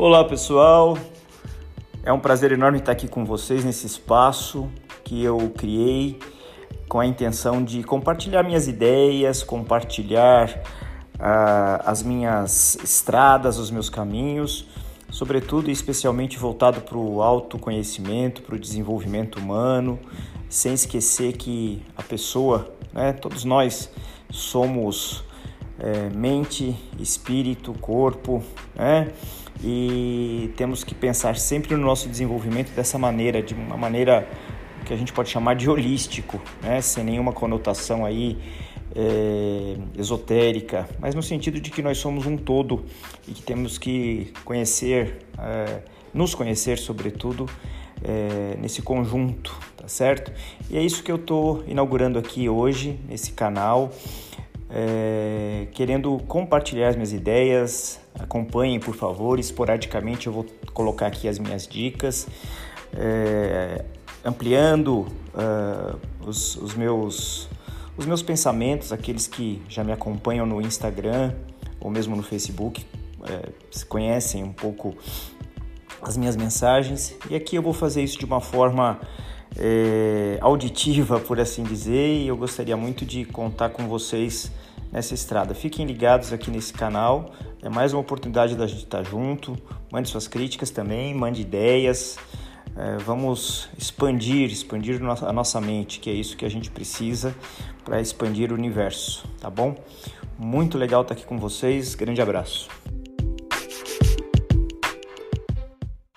Olá pessoal, é um prazer enorme estar aqui com vocês nesse espaço que eu criei com a intenção de compartilhar minhas ideias, compartilhar uh, as minhas estradas, os meus caminhos, sobretudo e especialmente voltado para o autoconhecimento, para o desenvolvimento humano, sem esquecer que a pessoa, né, todos nós somos é, mente, espírito, corpo, né? E temos que pensar sempre no nosso desenvolvimento dessa maneira, de uma maneira que a gente pode chamar de holístico, né? Sem nenhuma conotação aí é, esotérica, mas no sentido de que nós somos um todo e que temos que conhecer, é, nos conhecer sobretudo é, nesse conjunto, tá certo? E é isso que eu estou inaugurando aqui hoje nesse canal é, querendo compartilhar as minhas ideias. Acompanhem, por favor. Esporadicamente eu vou colocar aqui as minhas dicas, é, ampliando uh, os, os, meus, os meus pensamentos, aqueles que já me acompanham no Instagram ou mesmo no Facebook, é, se conhecem um pouco as minhas mensagens. E aqui eu vou fazer isso de uma forma é, auditiva, por assim dizer, e eu gostaria muito de contar com vocês nessa estrada. Fiquem ligados aqui nesse canal, é mais uma oportunidade da gente estar junto. Mande suas críticas também, mande ideias. É, vamos expandir, expandir a nossa mente, que é isso que a gente precisa para expandir o universo, tá bom? Muito legal estar aqui com vocês. Grande abraço.